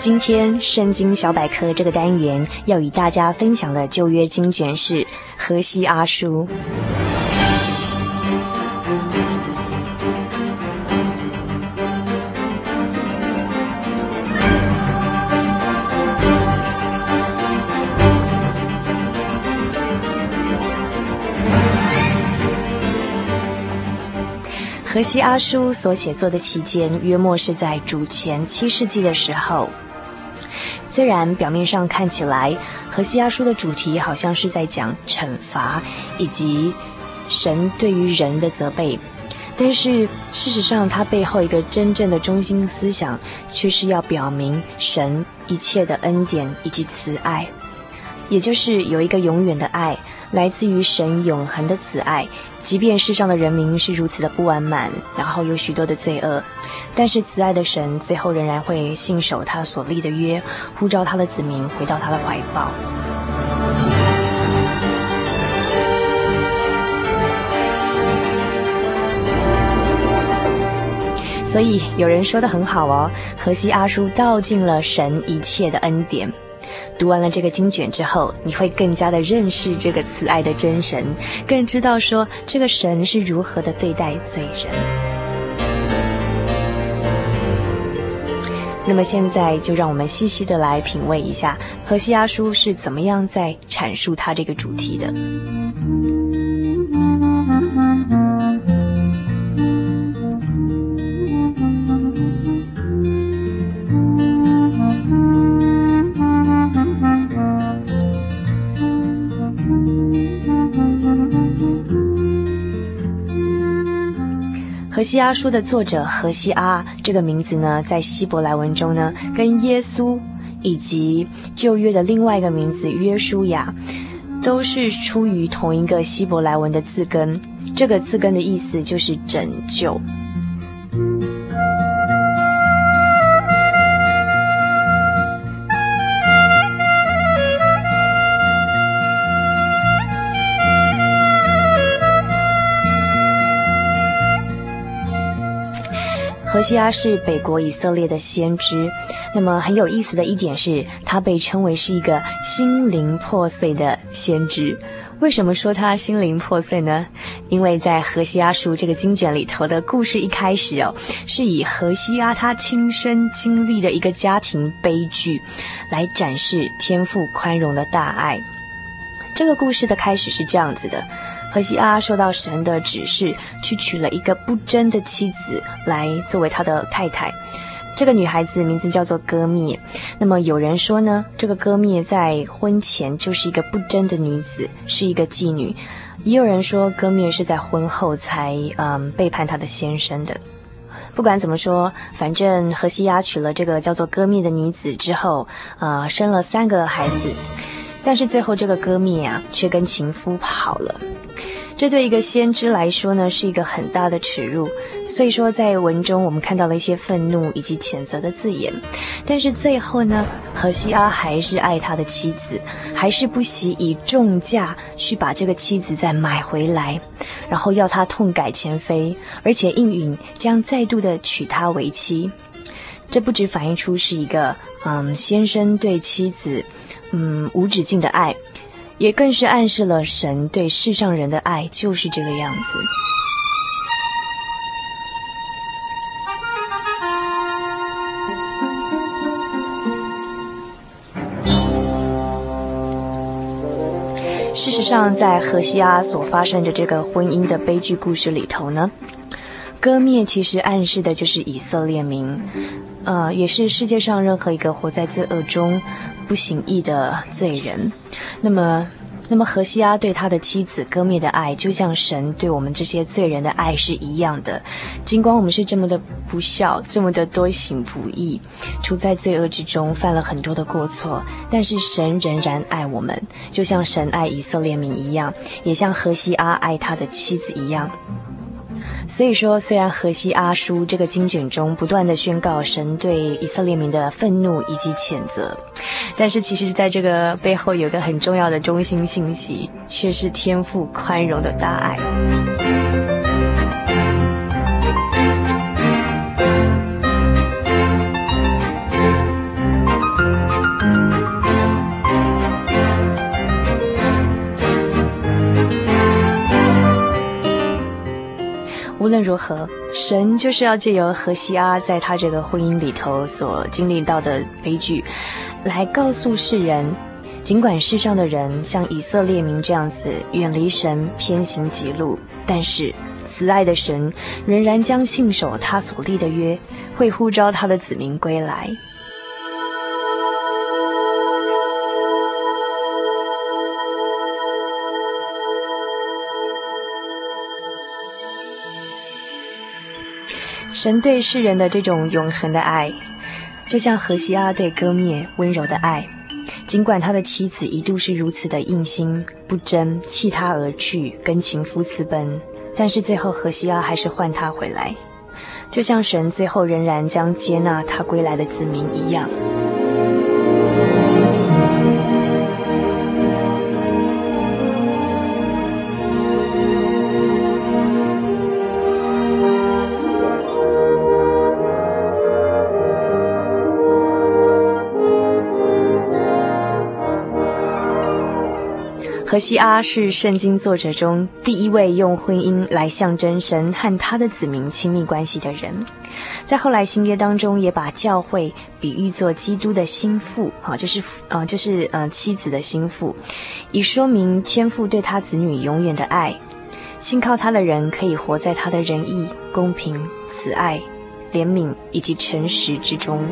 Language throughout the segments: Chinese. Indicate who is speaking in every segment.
Speaker 1: 今天圣经小百科这个单元要与大家分享的旧约经卷是何西阿书。何西阿书所写作的期间，约莫是在主前七世纪的时候。虽然表面上看起来，何西阿书的主题好像是在讲惩罚以及神对于人的责备，但是事实上，它背后一个真正的中心思想，却是要表明神一切的恩典以及慈爱，也就是有一个永远的爱，来自于神永恒的慈爱。即便世上的人民是如此的不完满，然后有许多的罪恶，但是慈爱的神最后仍然会信守他所立的约，呼召他的子民回到他的怀抱。所以有人说的很好哦，荷西阿叔道尽了神一切的恩典。读完了这个经卷之后，你会更加的认识这个慈爱的真神，更知道说这个神是如何的对待罪人。那么现在就让我们细细的来品味一下何西阿叔是怎么样在阐述他这个主题的。荷西阿书的作者荷西阿这个名字呢，在希伯来文中呢，跟耶稣以及旧约的另外一个名字约书亚，都是出于同一个希伯来文的字根。这个字根的意思就是拯救。何西阿是北国以色列的先知，那么很有意思的一点是，他被称为是一个心灵破碎的先知。为什么说他心灵破碎呢？因为在何西阿书这个经卷里头的故事一开始哦，是以何西阿他亲身经历的一个家庭悲剧，来展示天父宽容的大爱。这个故事的开始是这样子的。何西阿受到神的指示，去娶了一个不贞的妻子来作为他的太太。这个女孩子名字叫做歌篾。那么有人说呢，这个歌篾在婚前就是一个不贞的女子，是一个妓女。也有人说歌篾是在婚后才嗯背叛她的先生的。不管怎么说，反正何西阿娶了这个叫做歌篾的女子之后，呃，生了三个孩子。但是最后这个歌篾啊，却跟情夫跑了。这对一个先知来说呢，是一个很大的耻辱。所以说，在文中我们看到了一些愤怒以及谴责的字眼。但是最后呢，何西阿还是爱他的妻子，还是不惜以重价去把这个妻子再买回来，然后要他痛改前非，而且应允将再度的娶她为妻。这不只反映出是一个嗯先生对妻子嗯无止境的爱。也更是暗示了神对世上人的爱就是这个样子。事实上，在何西阿所发生的这个婚姻的悲剧故事里头呢，割灭其实暗示的就是以色列民，呃，也是世界上任何一个活在罪恶中。不行义的罪人。那么。那么，何西阿对他的妻子割灭的爱，就像神对我们这些罪人的爱是一样的。尽管我们是这么的不孝，这么的多行不义，处在罪恶之中，犯了很多的过错，但是神仍然爱我们，就像神爱以色列民一样，也像何西阿爱他的妻子一样。所以说，虽然河西阿叔这个经卷中不断的宣告神对以色列民的愤怒以及谴责，但是其实在这个背后有个很重要的中心信息，却是天赋宽容的大爱。论如何，神就是要借由荷西阿在他这个婚姻里头所经历到的悲剧，来告诉世人：尽管世上的人像以色列民这样子远离神、偏行己路，但是慈爱的神仍然将信守他所立的约，会呼召他的子民归来。神对世人的这种永恒的爱，就像荷西阿对歌篾温柔的爱。尽管他的妻子一度是如此的硬心不争，弃他而去，跟情夫私奔，但是最后荷西阿还是唤他回来，就像神最后仍然将接纳他归来的子民一样。何西阿是圣经作者中第一位用婚姻来象征神和他的子民亲密关系的人，在后来新约当中也把教会比喻作基督的心腹，啊，就是呃，就是呃妻子的心腹，以说明天父对他子女永远的爱，信靠他的人可以活在他的仁义、公平、慈爱、怜悯以及诚实之中。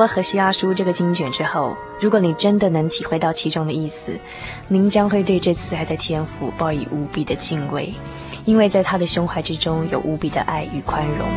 Speaker 1: 了何西阿叔这个经卷之后，如果你真的能体会到其中的意思，您将会对这次爱的天赋报以无比的敬畏，因为在他的胸怀之中有无比的爱与宽容。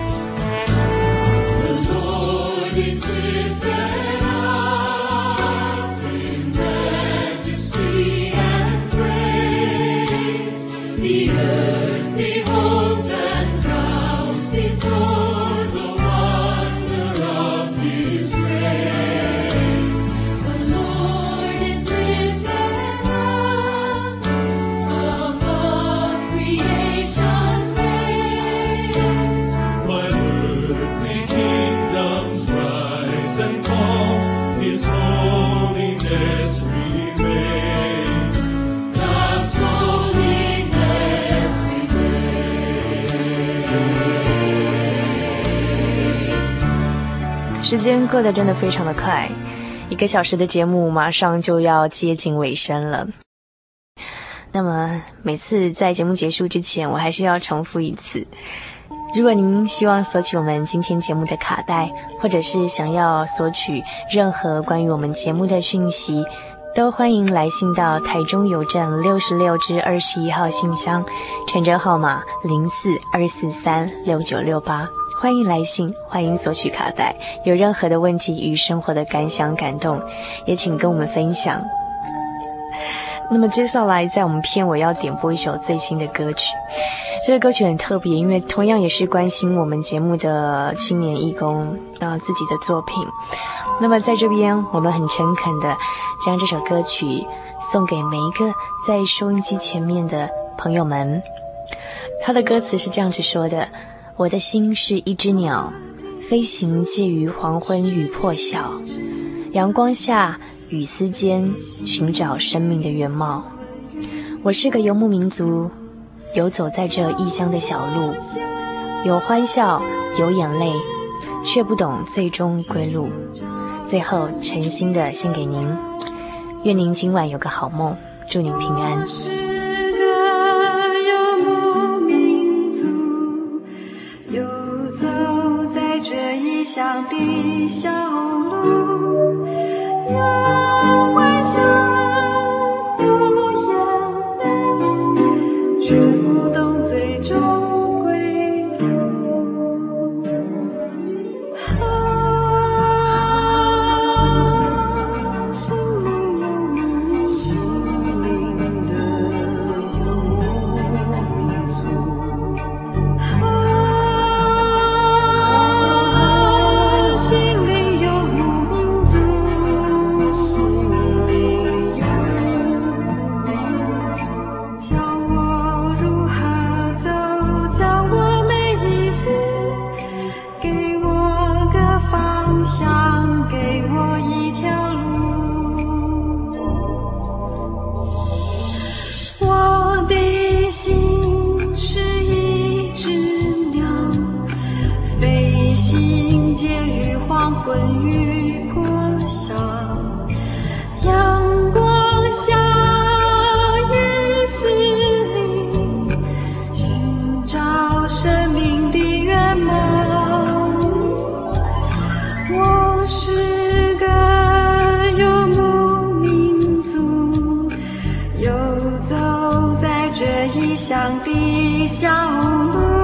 Speaker 1: 时间过得真的非常的快，一个小时的节目马上就要接近尾声了。那么每次在节目结束之前，我还是要重复一次：如果您希望索取我们今天节目的卡带，或者是想要索取任何关于我们节目的讯息，都欢迎来信到台中邮政六十六至二十一号信箱，传真号码零四二四三六九六八。欢迎来信，欢迎索取卡带。有任何的问题与生活的感想、感动，也请跟我们分享。那么接下来，在我们片尾要点播一首最新的歌曲。这个歌曲很特别，因为同样也是关心我们节目的青年义工啊、自己的作品。那么在这边，我们很诚恳的将这首歌曲送给每一个在收音机前面的朋友们。他的歌词是这样子说的。我的心是一只鸟，飞行介于黄昏与破晓，阳光下、雨丝间寻找生命的原貌。
Speaker 2: 我是个游牧民族，游走在这异乡的小路，有欢笑，有眼泪，却不懂最终归路。最后，诚心的献给您，愿您今晚有个好梦，祝您平安。乡的小路，有微笑。夜雨黄昏雨过晌，阳光下，雨丝里，寻找生命的圆梦。
Speaker 3: 我是个游牧民族，游走在这异乡的小路。